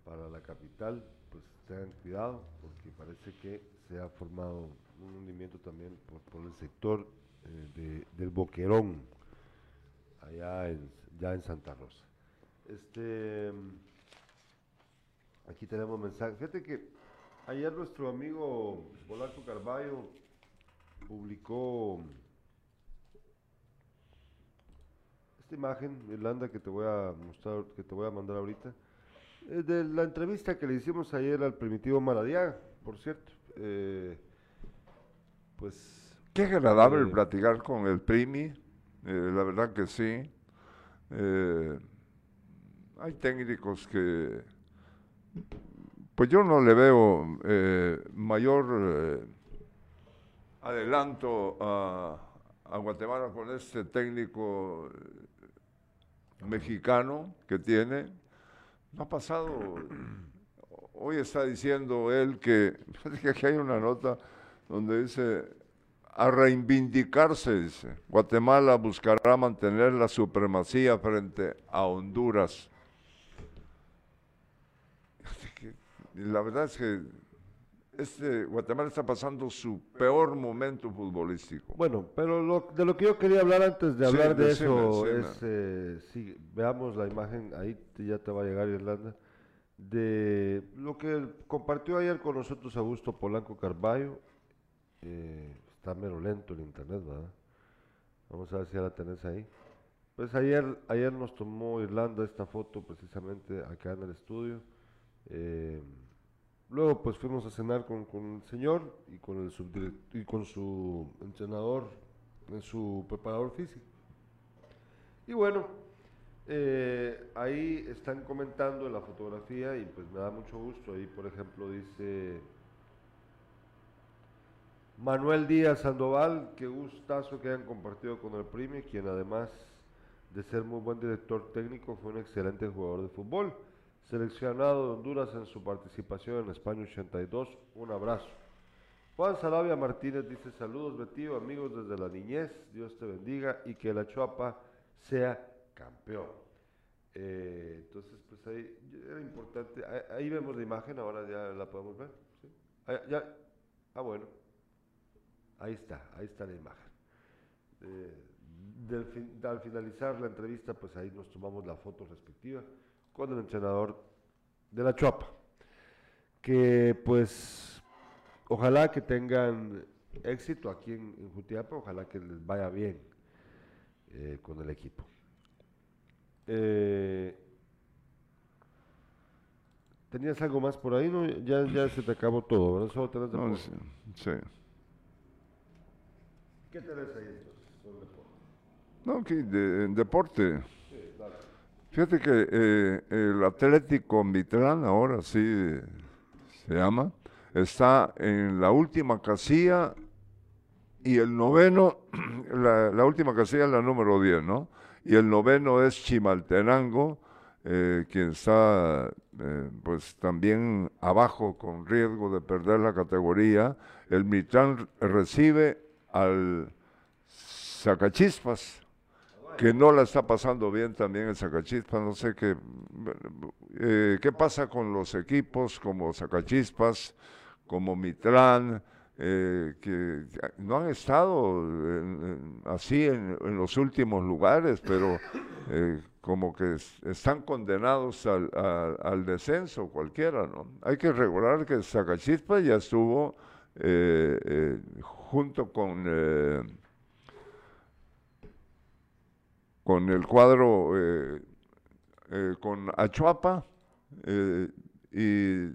para la capital, pues tengan cuidado, porque parece que se ha formado un hundimiento también por, el sector eh, de- del boquerón allá en, ya en Santa Rosa. Este, aquí tenemos mensajes. Fíjate que ayer nuestro amigo Polaco Carballo publicó esta imagen, Irlanda, que te voy a mostrar, que te voy a mandar ahorita, eh, de la entrevista que le hicimos ayer al primitivo Maradiaga, por cierto. Eh, pues Qué agradable Eh, platicar con el Primi, eh, la verdad que sí. Eh, hay técnicos que, pues yo no le veo mayor adelanto a, a Guatemala con este técnico mexicano que tiene. No ha pasado, hoy está diciendo él que, fíjate que aquí hay una nota donde dice, a reivindicarse, dice, Guatemala buscará mantener la supremacía frente a Honduras. Y La verdad es que este, Guatemala está pasando su peor momento futbolístico. Bueno, pero lo- de lo que yo quería hablar antes de Sí, hablar de eso es, eh, sí, veamos la imagen, ahí te- ya te va a llegar Irlanda, de lo que compartió ayer con nosotros Augusto Polanco Carballo, eh, está mero lento el internet, ¿verdad? Vamos a ver si ya la tenés ahí. Pues ayer, ayer nos tomó Irlanda esta foto precisamente acá en el estudio. eh, Luego pues fuimos a cenar con, con el señor y con el subdirect- y con su entrenador, en su preparador físico. Y bueno, eh, ahí están comentando la fotografía y pues me da mucho gusto. Ahí por ejemplo dice Manuel Díaz Sandoval, qué gustazo que hayan compartido con el Primi, quien además de ser muy buen director técnico fue un excelente jugador de fútbol. Seleccionado de Honduras en su participación en España 82. Un abrazo. Juan Sarabia Martínez dice saludos Betío, amigos desde la niñez, Dios te bendiga y que la Chuapa sea campeón. Eh, entonces, pues ahí era importante, ahí, ahí vemos la imagen, ahora ya la podemos ver. ¿sí? Ah, ya, ah, bueno, ahí está, ahí está la imagen. Eh, del fin- al finalizar la entrevista, pues ahí nos tomamos la foto respectiva con el entrenador de la Chuapa. Que pues ojalá que tengan éxito aquí en, Jutiapa, ojalá que les vaya bien eh, con el equipo. Eh, tenías algo más por ahí, ¿no? Ya, ya se te acabó todo, ¿verdad? Solo tenés No, deporte. sí, sí. ¿Qué tenés ahí entonces? sobre deporte? No, aquí, de, deporte. Fíjate que eh, el Atlético Mitrán, ahora sí se llama, está en la última casilla y el noveno, la, la última casilla es la número 10, ¿no? Y el noveno es Chimaltenango, eh, quien está eh, pues también abajo con riesgo de perder la categoría. El Mitrán recibe al Zacachispas, que no la está pasando bien también el Zacachispas, no sé qué, eh, qué pasa con los equipos como Zacachispas, como Mitrán, eh, que no han estado en- en- así en, en los últimos lugares, pero eh, como que es- están condenados al, al- al descenso cualquiera, ¿no? Hay que recordar que Zacachispas ya estuvo eh, junto con... con el cuadro, con Achuapa y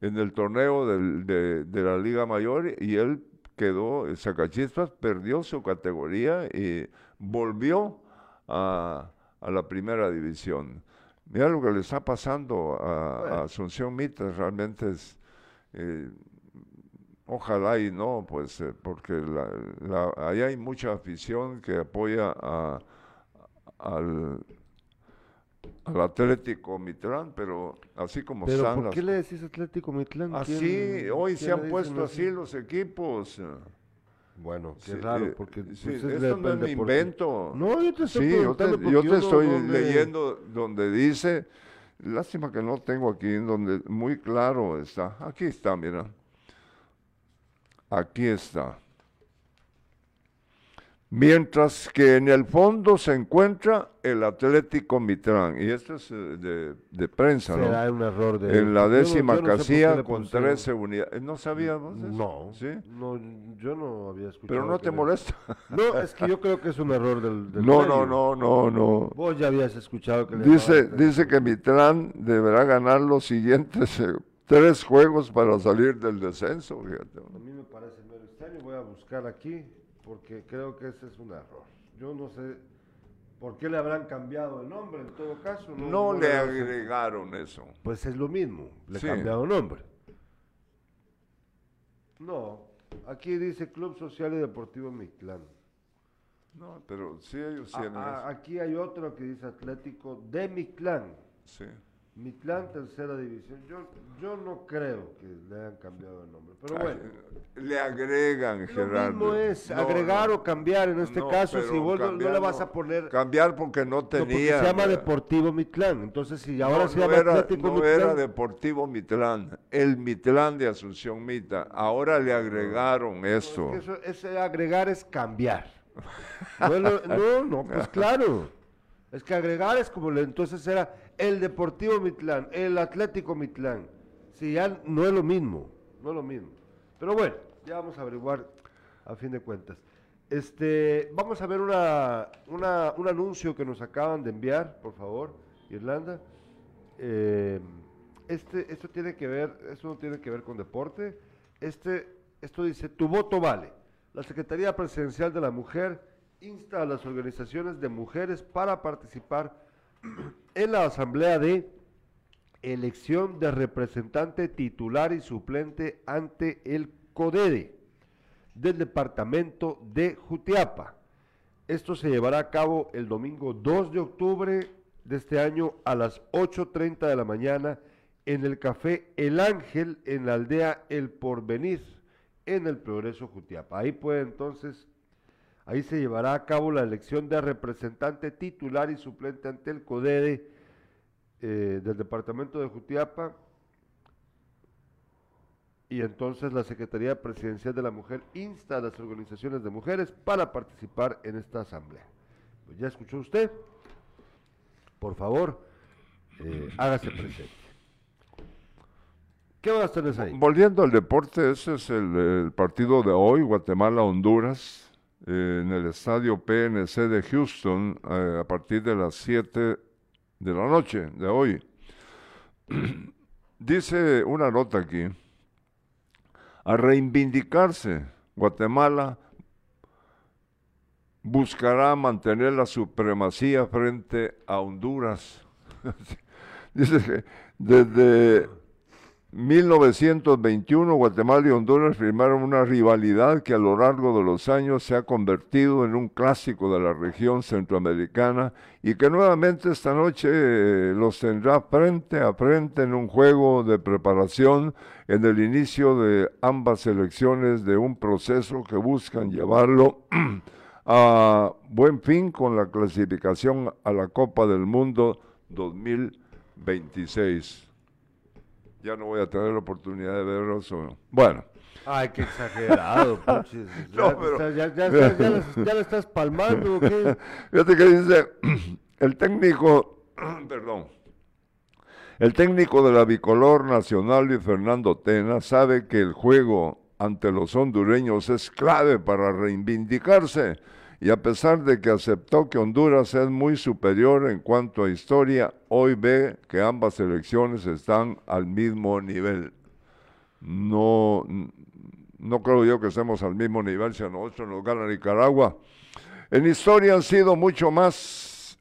en el torneo del- de, de la Liga Mayor y él quedó, eh, Zacachispas perdió su categoría y volvió a, a la primera división. Mira lo que le está pasando a, a Asunción Mitre, realmente es... eh, Ojalá y no, pues, eh, porque la, la- ahí hay mucha afición que apoya a, al, al Atlético Mitrán, pero así como ¿Pero están por las qué le decís Atlético Mitlán? Así, ¿Quién- hoy quién se han puesto así los equipos. eh. Bueno, qué Sí, raro, eh, porque... sí, pues, esto de- no es mi invento. No, yo te estoy Sí, yo te, yo estoy donde- leyendo donde dice, lástima que no tengo aquí, donde muy claro está. Aquí está, mira. Aquí está. Mientras que en el fondo se encuentra el Atlético Mitrán. Y esto es eh, de, de prensa, ¿no? Será un error de... En la no- décima no casilla con pusieron- 13 unidades. ¿No sabíamos eso? No, ¿Sí? no, yo no había escuchado. Pero no te le- molesta. No, es que yo creo que es un error del, del No, medio. no, no, no, no. Vos ya habías escuchado que Dice, dice que Mitrán deberá ganar los siguientes eh, tres juegos para salir del descenso. fíjate. A mí me parece medio extraño, voy a buscar aquí, porque creo que ese es un error. Yo no sé por qué le habrán cambiado el nombre en todo caso. No le veo- agregaron eso. Pues es lo mismo, le Sí. cambiaron nombre. No, aquí dice Club Social y Deportivo Mictlán. No, pero sí ellos A- tienen a- eso. aquí hay otro que dice Atlético de Mictlán. Sí. Mictlán, tercera división. Yo, yo no creo que le hayan cambiado el nombre. Pero bueno, Le agregan, lo Gerardo. mismo es No, agregar no. o cambiar en este No, caso. Si vos no- le vas a poner. Cambiar porque no porque tenía. se llama ¿verdad? Deportivo Mitlán. Entonces, si ahora se llama era, Atlético no Mitlán. era Deportivo Mitlán, el Mitlán de Asunción Mita. Ahora le agregaron eso. es que eso- ese agregar es cambiar. No, es lo- no, no, pues claro. Es que agregar es como le- entonces era el Deportivo Mitlán, el Atlético Mitlán. Si no es lo mismo, no es lo mismo. Pero bueno, ya vamos a averiguar a fin de cuentas. Este, vamos a ver una, una- un anuncio que nos acaban de enviar, por favor, Irlanda. Eh, este, esto tiene que ver, esto no tiene que ver con deporte. Este, esto dice, tu voto vale. La Secretaría Presidencial de la Mujer insta a las organizaciones de mujeres para participar en la asamblea de elección de representante titular y suplente ante el CODEDE del departamento de Jutiapa. Esto se llevará a cabo el domingo 2 de octubre de este año a las 8.30 de la mañana en el café El Ángel en la aldea El Porvenir en el Progreso Jutiapa. Ahí puede entonces, ahí se llevará a cabo la elección de representante titular y suplente ante el CODEDE eh, del departamento de Jutiapa y entonces la Secretaría Presidencial de la Mujer insta a las organizaciones de mujeres para participar en esta asamblea. Pues ya escuchó usted. Por favor, eh, hágase presente. ¿Qué más tenés ahí? Volviendo al deporte, ese es el partido de hoy, Guatemala-Honduras, en el estadio PNC de Houston, eh, a partir de las 7 de la noche de hoy. Dice una nota aquí, a reivindicarse, Guatemala buscará mantener la supremacía frente a Honduras. Dice que desde 1921 Guatemala y Honduras firmaron una rivalidad que a lo largo de los años se ha convertido en un clásico de la región centroamericana y que nuevamente esta noche eh, los tendrá frente a frente en un juego de preparación en el inicio de ambas elecciones de un proceso que buscan llevarlo a buen fin con la clasificación a la Copa del Mundo 2026 ya no voy a tener la oportunidad de verlos. Bueno. Ay, qué exagerado, puches. Ya, ya, ya, lo estás palmando, ¿o qué? Fíjate que dice, el técnico, perdón, el técnico de la Bicolor Nacional y Fernando Tena sabe que el juego ante los hondureños es clave para reivindicarse y a pesar de que aceptó que Honduras es muy superior en cuanto a historia, hoy ve que ambas elecciones están al mismo nivel. No, no creo yo que estemos al mismo nivel si a nosotros nos gana Nicaragua. En historia han sido mucho más,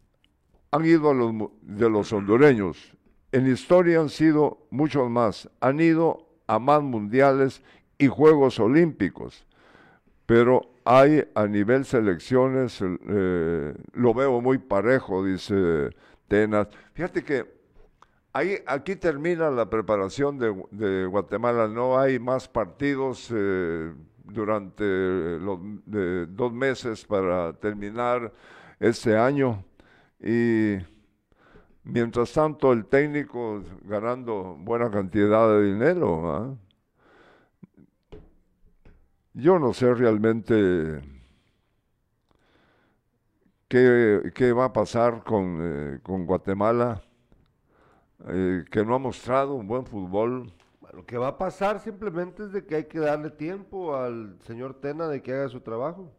han ido los, de los hondureños. En historia han sido muchos más, han ido a más mundiales y Juegos Olímpicos. Pero hay a nivel selecciones, eh, lo veo muy parejo, dice Tenas. Fíjate que ahí, aquí termina la preparación de, Guatemala, no hay más partidos eh, durante los dos meses para terminar este año y mientras tanto el técnico ganando buena cantidad de dinero. ¿ah? Yo no sé realmente qué, va a pasar con, eh, Guatemala, eh, que no ha mostrado un buen fútbol. Lo que va a pasar simplemente es de que hay que darle tiempo al señor Tena de que haga su trabajo.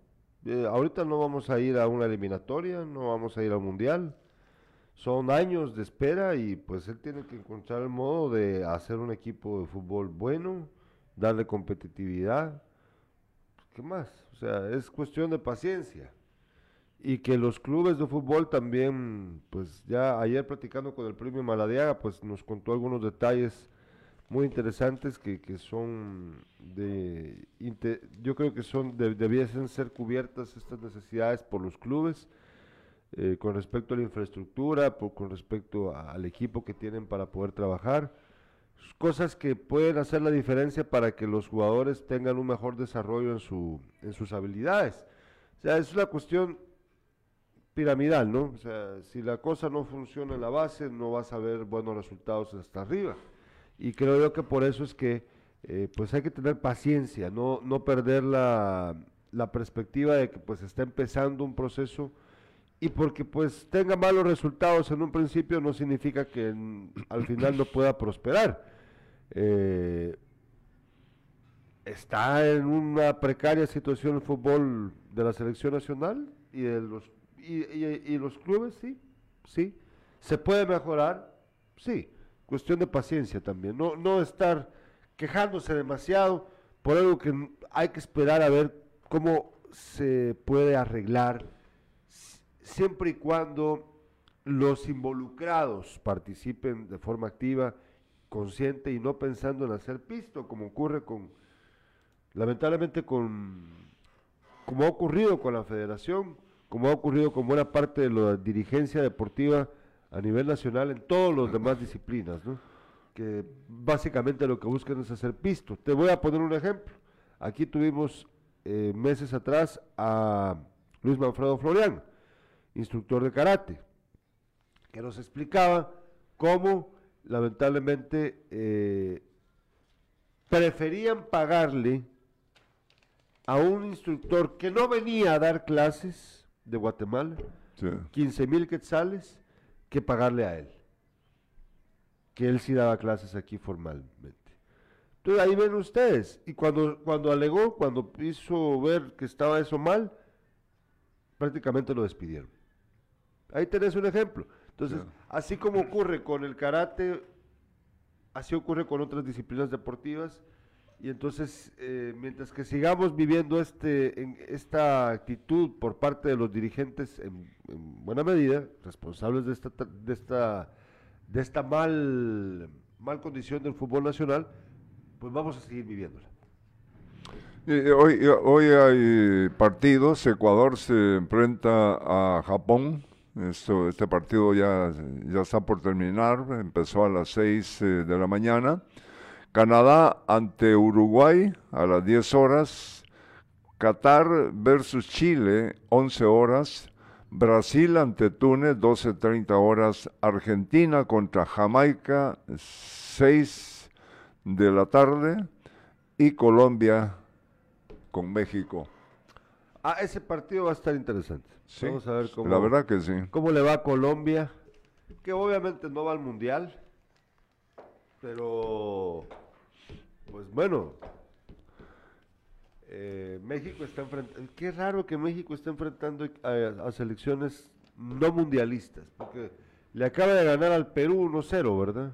Eh, ahorita no vamos a ir a una eliminatoria, no vamos a ir al mundial. Son años de espera y pues él tiene que encontrar el modo de hacer un equipo de fútbol bueno, darle competitividad ¿qué más? O sea, es cuestión de paciencia. Y que los clubes de fútbol también, pues ya ayer platicando con el premio Maladiaga, pues nos contó algunos detalles muy interesantes que, que son de, yo creo que son, debiesen ser cubiertas estas necesidades por los clubes, eh, con respecto a la infraestructura, con respecto al equipo que tienen para poder trabajar cosas que pueden hacer la diferencia para que los jugadores tengan un mejor desarrollo en, su, en sus habilidades. O sea, es una cuestión piramidal, ¿no? O sea, si la cosa no funciona en la base, no vas a ver buenos resultados hasta arriba. Y creo que por eso es que eh, pues hay que tener paciencia, no, no perder la, la perspectiva de que pues está empezando un proceso y porque pues tenga malos resultados en un principio no significa que al final no pueda prosperar. Eh, está en una precaria situación el fútbol de la selección nacional y de los y, los clubes, sí, sí. ¿Se puede mejorar? Sí. Cuestión de paciencia también. No, no estar quejándose demasiado por algo que hay que esperar a ver cómo se puede arreglar siempre y cuando los involucrados participen de forma activa, consciente y no pensando en hacer pisto, como ocurre con, lamentablemente con, como ha ocurrido con la federación, como ha ocurrido con buena parte de la dirigencia deportiva a nivel nacional en todas las demás disciplinas, ¿no? que básicamente lo que buscan es hacer pisto. Te voy a poner un ejemplo. Aquí tuvimos eh, meses atrás a Luis Manfredo Florian, instructor de karate, que nos explicaba cómo lamentablemente eh, preferían pagarle a un instructor que no venía a dar clases de Guatemala, 15 mil quetzales, que pagarle a él, que él sí daba clases aquí formalmente. Entonces ahí ven ustedes, y cuando, cuando alegó, cuando hizo ver que estaba eso mal, prácticamente lo despidieron. Ahí tenés un ejemplo. Entonces, así como ocurre con el karate así ocurre con otras disciplinas deportivas. Y entonces, eh, mientras que sigamos viviendo este, en esta actitud por parte de los dirigentes, en, en buena medida, responsables de esta, de esta, de esta mal, mal condición del fútbol nacional, pues vamos a seguir viviéndola. Hoy, hoy hay partidos, Ecuador se enfrenta a Japón, Esto, este partido ya, ya está por terminar, empezó a las 6 eh, de la mañana. Canadá ante Uruguay a las 10 horas, Qatar versus Chile 11 horas, Brasil ante Túnez 12.30 horas, Argentina contra Jamaica 6 de la tarde. Y Colombia con México. Ah, ese partido va a estar interesante. Sí, Vamos a ver cómo, la verdad que sí. cómo le va a Colombia, que obviamente no va al Mundial, pero pues bueno, eh, México está enfrentando, qué raro que México esté enfrentando a, a selecciones no mundialistas, porque le acaba de ganar al Perú 1-0, ¿verdad?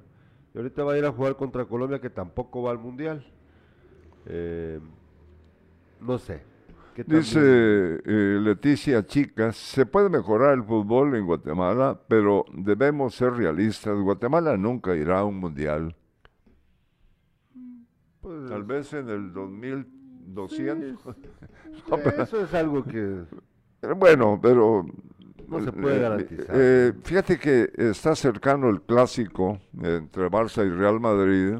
Y ahorita va a ir a jugar contra Colombia que tampoco va al Mundial. Eh, no sé. ¿Qué tan Dice eh, Leticia Chicas, se puede mejorar el fútbol en Guatemala, pero debemos ser realistas. Guatemala nunca irá a un mundial. Pues, Tal vez en el 2200. Eso es algo que Pero Bueno, pero... No se puede eh, garantizar. eh, fíjate que está cercano el clásico entre Barça y Real Madrid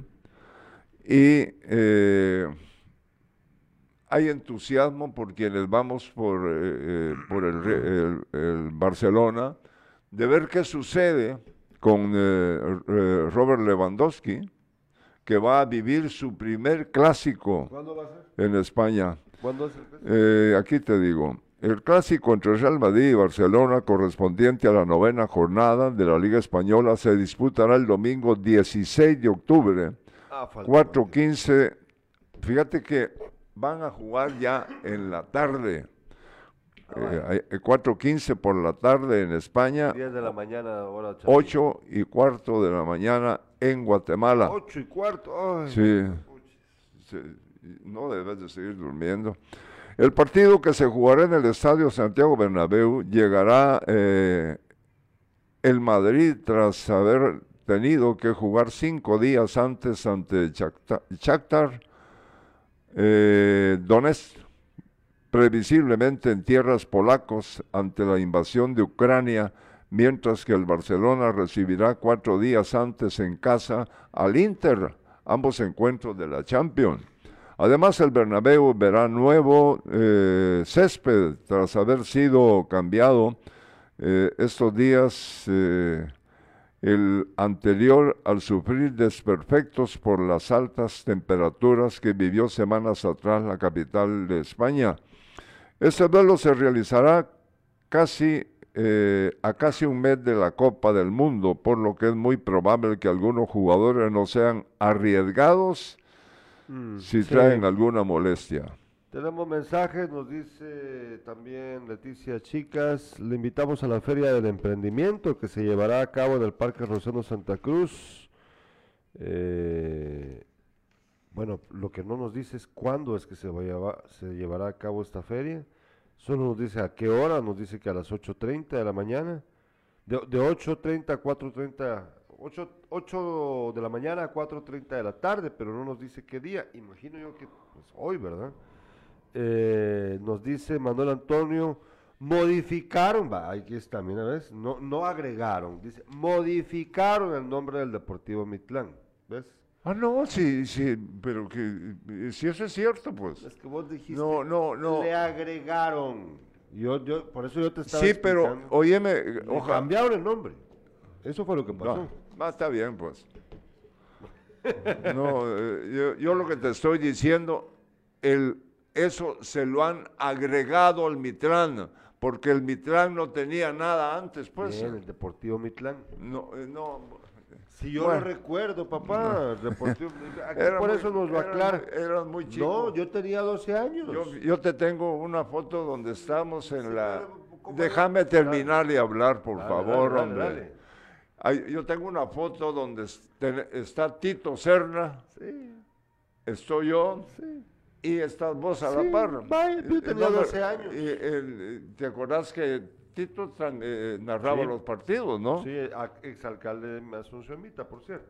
y eh, hay entusiasmo por quienes vamos por, eh, eh, por el, el- el Barcelona de ver qué sucede con eh, Robert Lewandowski, que va a vivir su primer clásico ¿Cuándo va a ser? en España. ¿Cuándo es el clásico? Eh, aquí te digo, el clásico entre Real Madrid y Barcelona correspondiente a la novena jornada de la Liga Española se disputará el domingo 16 de octubre, Ah, falta 4.15. Fíjate que van a jugar ya en la tarde, eh, hay- eh, 4.15 por la tarde en España, 10 de la mañana, hora 8 y cuarto de la mañana en Guatemala. 8 y cuarto. ay. Sí. Sí, No debes de seguir durmiendo. El partido que se jugará en el Estadio Santiago Bernabéu llegará eh, el Madrid tras haber tenido que jugar cinco días antes ante Shakhtar eh, Donetsk, previsiblemente en tierras polacos ante la invasión de Ucrania, mientras que el Barcelona recibirá cuatro días antes en casa al Inter, ambos encuentros de la Champions. Además, el Bernabéu verá nuevo eh, césped tras haber sido cambiado eh, estos días el anterior al sufrir desperfectos por las altas temperaturas que vivió semanas atrás la capital de España. Este duelo se realizará casi eh, a casi un mes de la Copa del Mundo, por lo que es muy probable que algunos jugadores no sean arriesgados Mm, si sí. traen alguna molestia. Tenemos mensajes, nos dice también Leticia Chicas, le invitamos a la Feria del Emprendimiento que se llevará a cabo en el Parque Rosendo Santa Cruz. Eh, bueno, lo que no nos dice es cuándo es que se, se llevará a cabo esta feria. Solo nos dice a qué hora, nos dice que a las 8.30 de la mañana. De, de 8.30 a 4.30, 8, 8 de la mañana a 4.30 de la tarde, pero no nos dice qué día. Imagino yo que pues, hoy, ¿verdad? Eh, nos dice Manuel Antonio, modificaron, va, aquí está, mira, ¿ves? No, no agregaron, dice, modificaron el nombre del Deportivo Mitlán, ¿ves? Ah, no, sí, sí, pero que eh, si eso es cierto, pues. Es que vos dijiste, No, no, no. le agregaron. Yo, yo, por eso yo te estaba Sí, pero óyeme, Le ojalá. cambiaron el nombre. Eso fue lo que pasó. No, ah, está bien, pues. No, eh, yo, yo lo que te estoy diciendo, el, eso se lo han agregado al Mitrán, porque el Mitrán no tenía nada antes, pues. Bien, el Deportivo Mitlán. No, eh, no. Si yo Bueno. lo recuerdo, papá, el Deportivo aquí era por muy- eso nos lo aclara. Eras muy chico. No, yo tenía 12 años. Yo, yo te tengo una foto donde estamos en la... pero, ¿cómo Déjame terminar y hablar, por Dale, favor, dale, dale, hombre. dale. Yo tengo una foto donde está Tito Serna, Sí, estoy yo sí. Y estás vos a Sí, la par. vaya, yo tenía no, 12 años. y el- ¿Te acordás que Tito tran- eh, narraba Sí. los partidos, no? Sí, a- exalcalde de Asunción Mita, por cierto.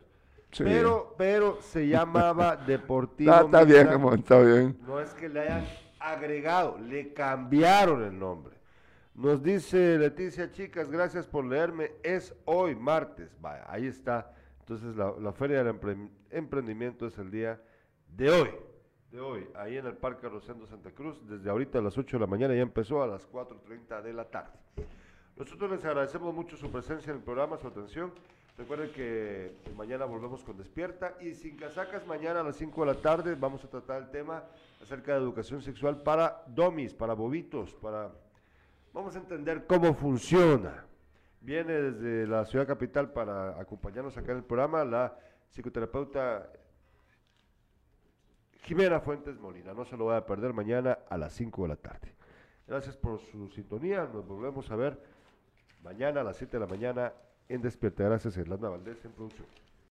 Sí. Pero, pero se llamaba Deportivo Ah, está bien, está bien. No es que le hayan agregado, le cambiaron el nombre. Nos dice Leticia, chicas, gracias por leerme. Es hoy, martes. Vaya, ahí está. Entonces, la, la Feria del Empre- Emprendimiento es el día de hoy. Hoy, ahí en el Parque Rosendo Santa Cruz. Desde ahorita a las 8 de la mañana ya empezó a las 4.30 de la tarde. Nosotros les agradecemos mucho su presencia en el programa, su atención. Recuerden que mañana volvemos con Despierta y sin casacas mañana a las 5 de la tarde vamos a tratar el tema acerca de educación sexual para domis, para bobitos, para... Vamos a entender cómo funciona. Viene desde la ciudad capital para acompañarnos acá en el programa la psicoterapeuta Jimena Fuentes Molina. No se lo voy a perder mañana a las 5 de la tarde. Gracias por su sintonía. Nos volvemos a ver mañana a las 7 de la mañana en Despierta. Gracias, Irlanda Valdés en producción.